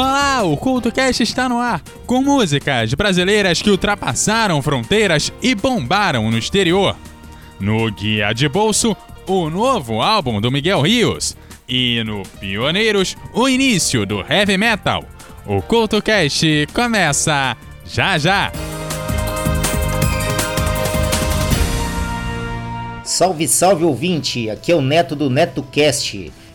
Olá, o CultoCast está no ar, com músicas brasileiras que ultrapassaram fronteiras e bombaram no exterior. No Guia de Bolso, o novo álbum do Miguel Rios. E no Pioneiros, o início do heavy metal. O CultoCast começa já já! Salve, salve ouvinte! Aqui é o Neto do NetoCast.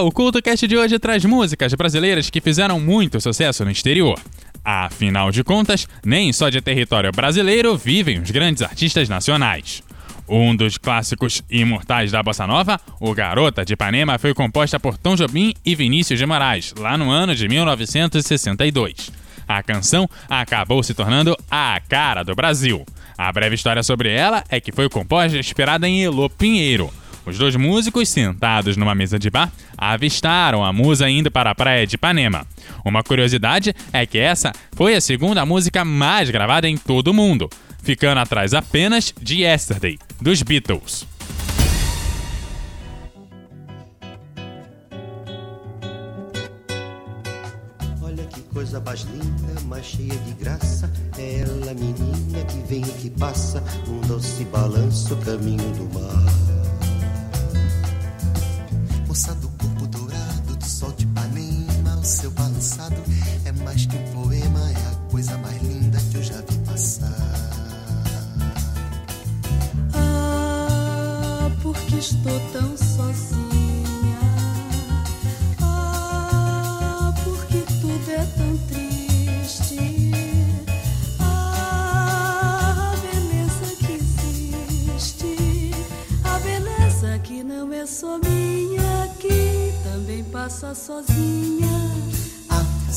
Olá, o CultoCast de hoje traz músicas brasileiras que fizeram muito sucesso no exterior. Afinal de contas, nem só de território brasileiro vivem os grandes artistas nacionais. Um dos clássicos imortais da bossa nova, o Garota de Ipanema, foi composta por Tom Jobim e Vinícius de Moraes, lá no ano de 1962. A canção acabou se tornando a cara do Brasil. A breve história sobre ela é que foi composta inspirada em Elô Pinheiro, os dois músicos, sentados numa mesa de bar, avistaram a musa indo para a praia de Ipanema. Uma curiosidade é que essa foi a segunda música mais gravada em todo o mundo, ficando atrás apenas de Yesterday, dos Beatles. Olha que coisa mais linda, mais cheia de graça. É ela, menina, que vem e que passa, um doce balanço, caminho do mar o seu balançado é mais que um poema, é a coisa mais linda que eu já vi passar. Ah, porque estou tão sozinha. Ah, porque tudo é tão triste. Ah, a beleza que existe, a beleza que não é só minha passa sozinha.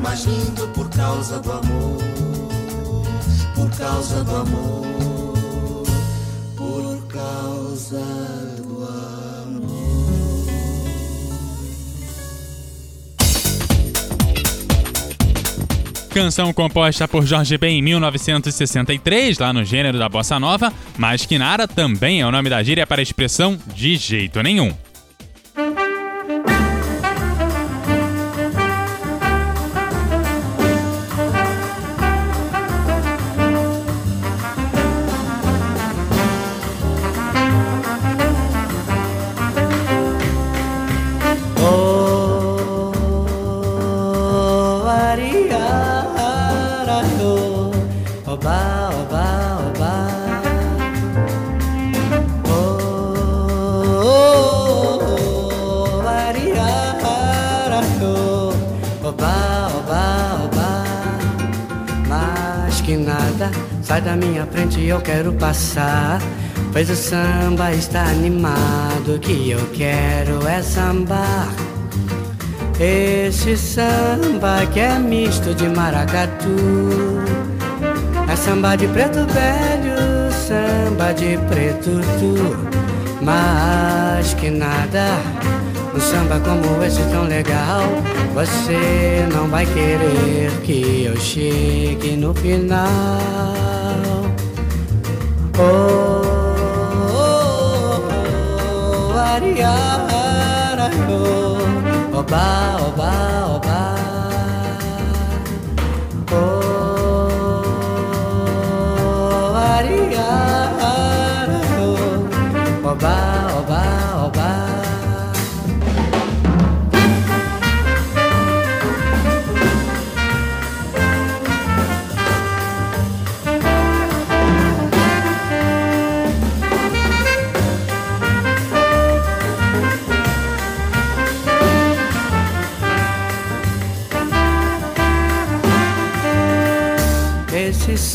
Mais lindo por causa do amor. Por causa do amor. Por causa do amor. Canção composta por Jorge Ben em 1963, lá no gênero da bossa nova, mas que nada também é o nome da gíria para a expressão de jeito nenhum. Nada, sai da minha frente, eu quero passar. Pois o samba está animado, o que eu quero é sambar. Esse samba que é misto de maracatu. É samba de preto velho, samba de preto tu. Mas que nada, um samba como esse tão legal. Você não vai querer que eu chegue no final. Oh, oh, oh, oh ariara, oh, oba, oba, oba.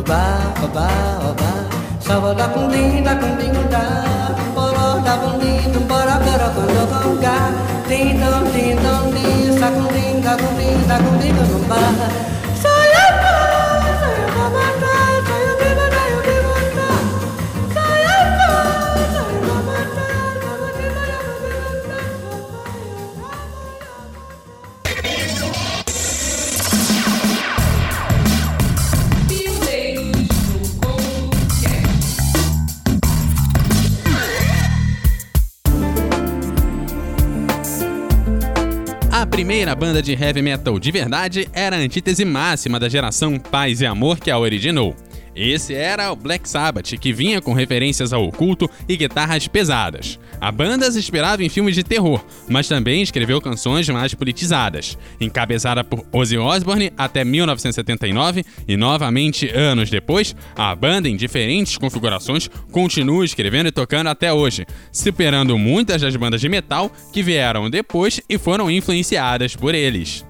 Oh, oba, oba, oba. Sava da cundim, da cundim, da, primeira banda de heavy metal de verdade era a antítese máxima da geração Paz e Amor que a originou. Esse era o Black Sabbath, que vinha com referências ao oculto e guitarras pesadas. A banda se inspirava em filmes de terror, mas também escreveu canções mais politizadas. Encabeçada por Ozzy Osbourne até 1979 e novamente anos depois, a banda em diferentes configurações continua escrevendo e tocando até hoje, superando muitas das bandas de metal que vieram depois e foram influenciadas por eles.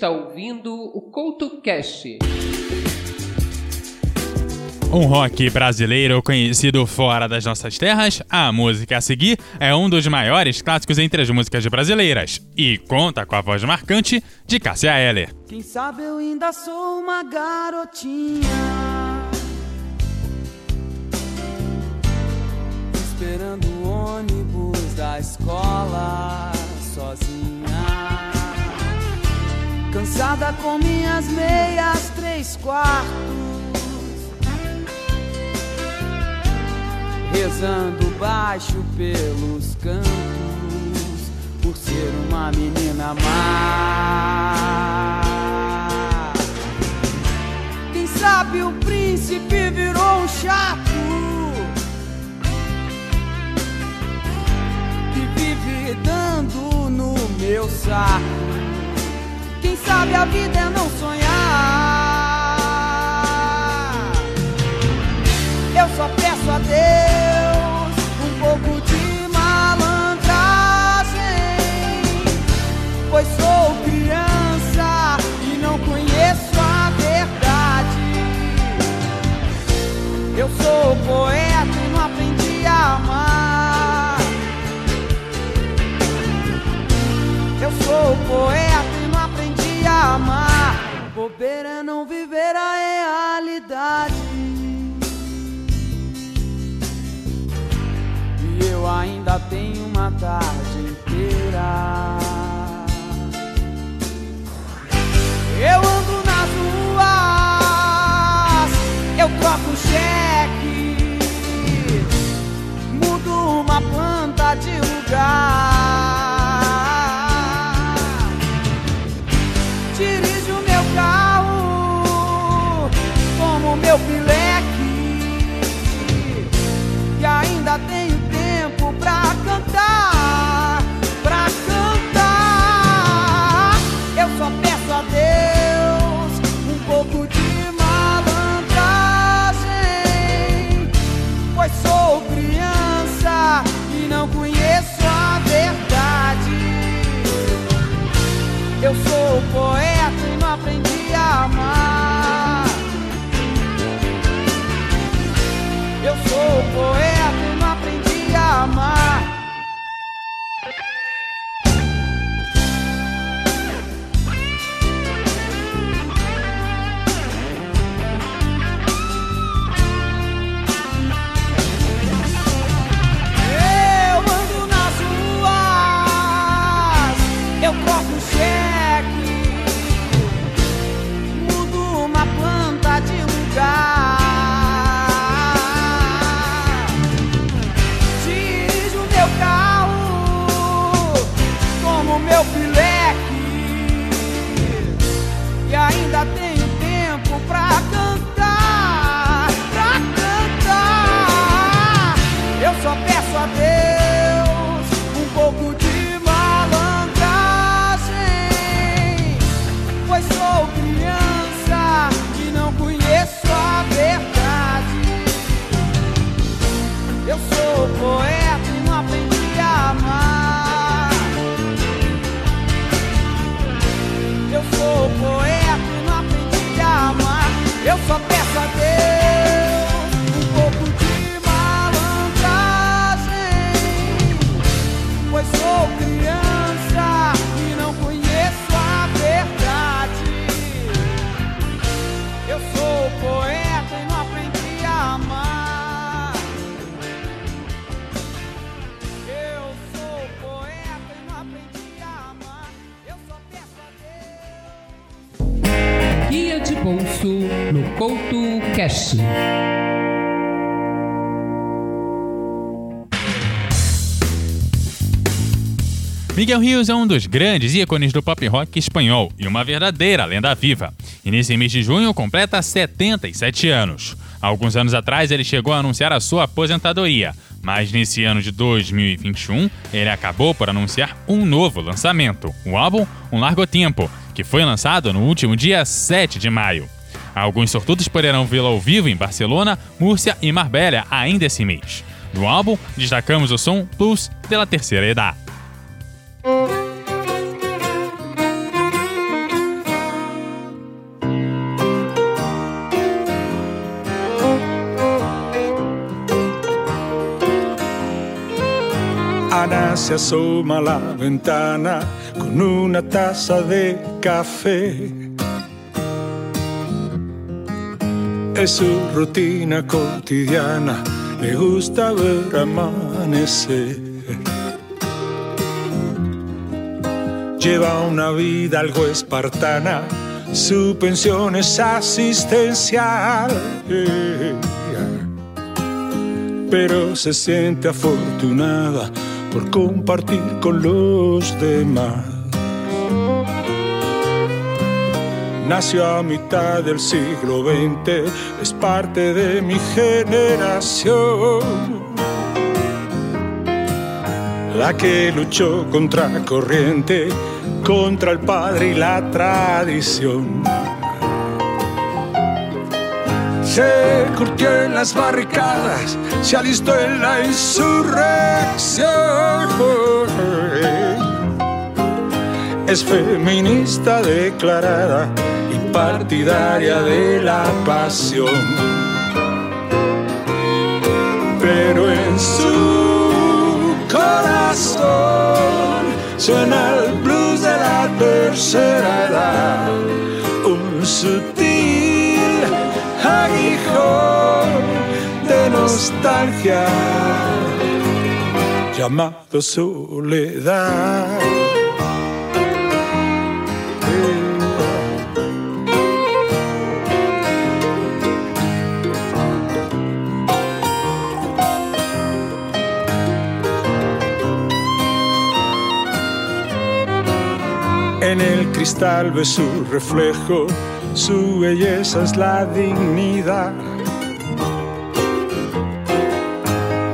Está ouvindo o CoutoCast. Um rock brasileiro conhecido fora das nossas terras, a música a seguir é um dos maiores clássicos entre as músicas brasileiras e conta com a voz marcante de Cássia Eller. Quem sabe eu ainda sou uma garotinha Esperando o ônibus da escola sozinha Cansada com minhas meias três quartos rezando baixo pelos cantos, por ser uma menina má. Quem sabe o príncipe virou um chato que vive dando no meu saco. Sabe a vida é não sonhar. No CoutoCast. Miguel Rios é um dos grandes ícones do pop rock espanhol e uma verdadeira lenda viva. E nesse mês de junho completa 77 anos. Alguns anos atrás ele chegou a anunciar a sua aposentadoria, mas nesse ano de 2021 ele acabou por anunciar um novo lançamento, o álbum Um Largo Tempo, que foi lançado no último dia 7 de maio. Alguns sortudos poderão vê-lo ao vivo em Barcelona, Múrcia e Marbella ainda esse mês. Do álbum, destacamos o som Plus pela terceira idade. Se asoma a la ventana con una taza de café. Es su rutina cotidiana, le gusta ver amanecer. Lleva una vida algo espartana, su pensión es asistencial. Pero se siente afortunada por compartir con los demás. Nació a mitad del siglo XX, es parte de mi generación. La que luchó contra corriente, contra el padre y la tradición. Se curtió en las barricadas, se alistó en la insurrección. Es feminista declarada y partidaria de la pasión. Pero en su corazón suena el blues de la tercera edad, un aguijón de nostalgia llamado soledad. En el cristal ve su reflejo, su belleza es la dignidad.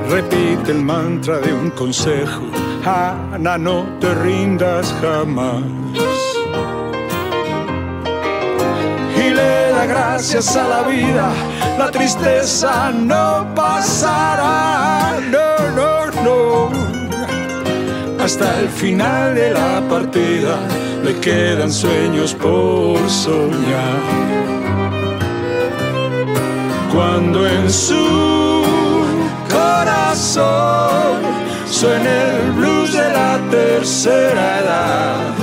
Repite el mantra de un consejo, Ana, no te rindas jamás. Y le da gracias a la vida, la tristeza no pasará, no, no, no. Hasta el final de la partida le quedan sueños por soñar. Cuando en su corazón suena el blues de la tercera edad,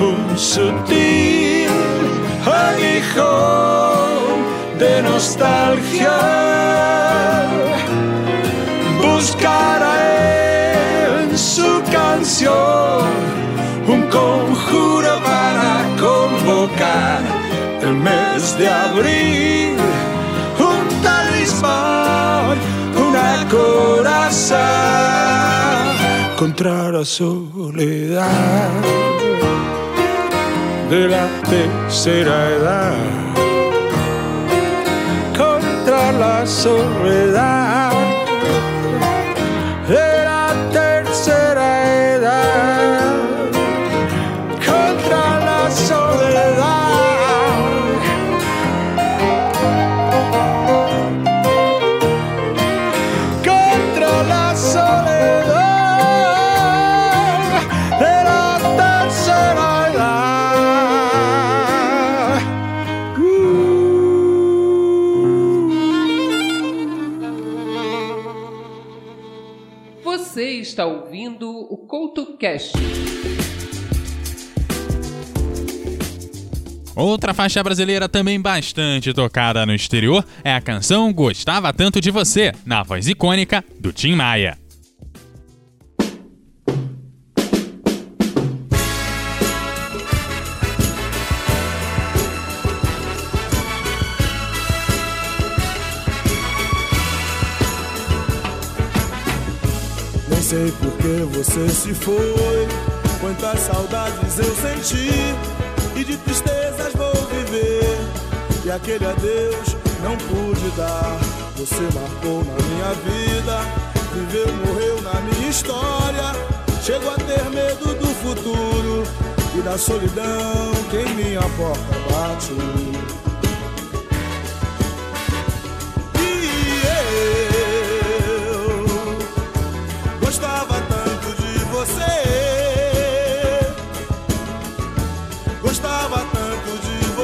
un sutil aguijón de nostalgia buscará en su canción convocar el mes de abril, un talismán, una coraza contra la soledad de la tercera edad, contra la soledad CoutoCast. Outra faixa brasileira também bastante tocada no exterior é a canção Gostava Tanto de Você, na voz icônica do Tim Maia. Sei por que você se foi. Quantas saudades eu senti e de tristezas vou viver. E aquele adeus não pude dar. Você marcou na minha vida, viveu, morreu na minha história. Chego a ter medo do futuro e da solidão que em minha porta bate.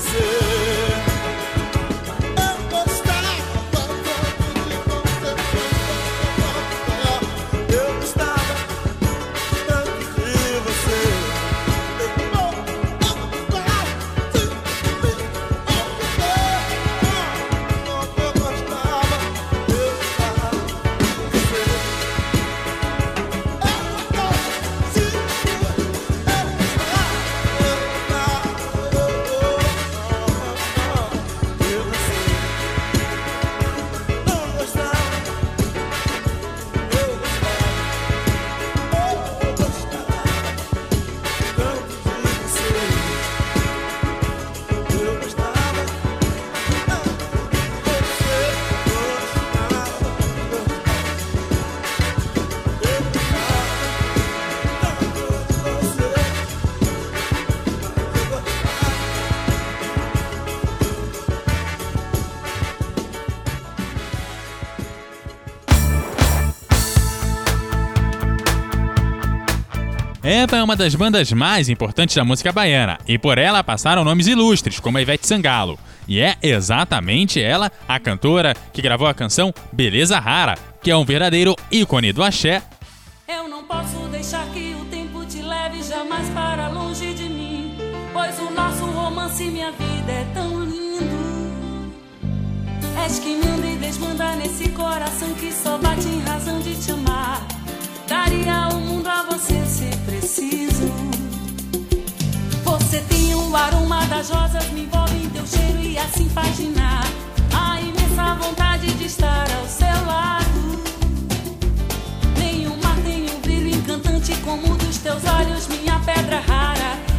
Você. EPA é uma das bandas mais importantes da música baiana e por ela passaram nomes ilustres como a Ivete Sangalo. E é exatamente ela, a cantora, que gravou a canção Beleza Rara, que é um verdadeiro ícone do axé Eu não posso deixar que o tempo te leve jamais para longe de mim. Pois o nosso romance e minha vida é tão lindo. És que manda e desmanda nesse coração que só bate em razão de te amar. Daria o mundo a você se preciso. Você tem o aroma das rosas, me envolve em teu cheiro e assim faz ginar. A imensa vontade de estar ao seu lado. Nenhuma tem um brilho encantante como o dos teus olhos, minha pedra rara.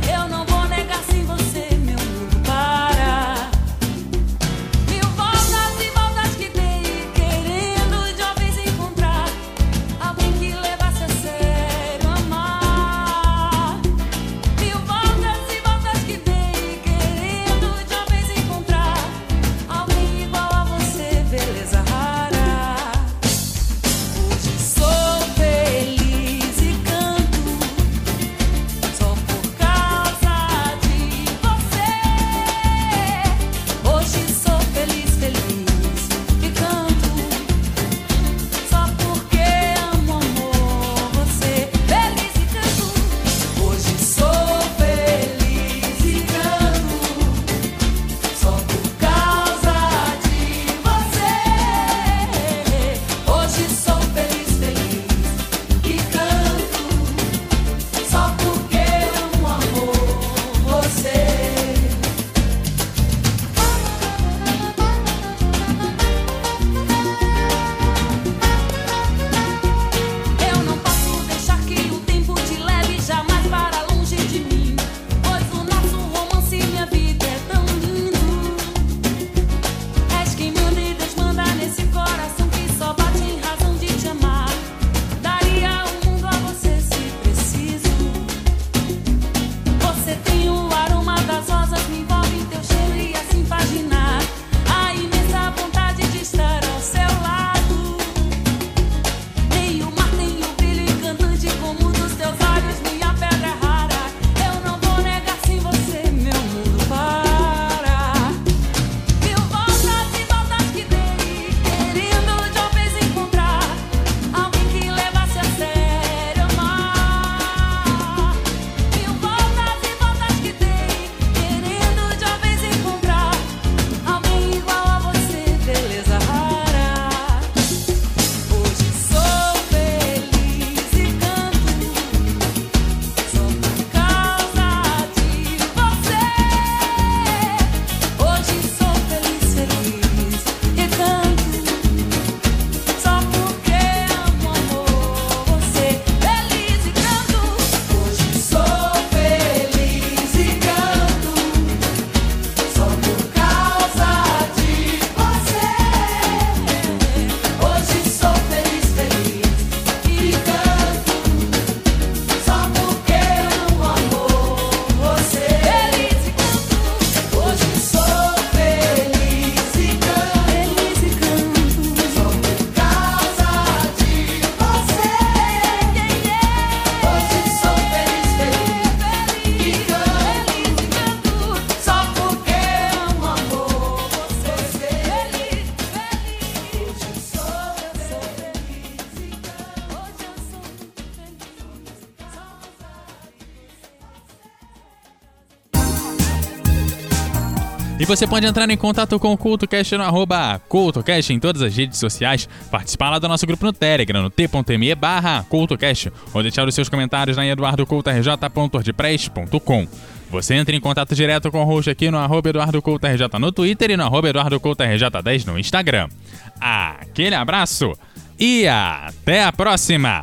E você pode entrar em contato com o CultoCast no arroba CultoCast em todas as redes sociais, participar lá do nosso grupo no Telegram, no t.me barra CultoCast, ou deixar os seus comentários na eduardocultorj.wordpress.com. Você entra em contato direto com o host aqui no arroba EduardoCultoRJ no Twitter e no arroba EduardoCultoRJ10 no Instagram. Aquele abraço e até a próxima!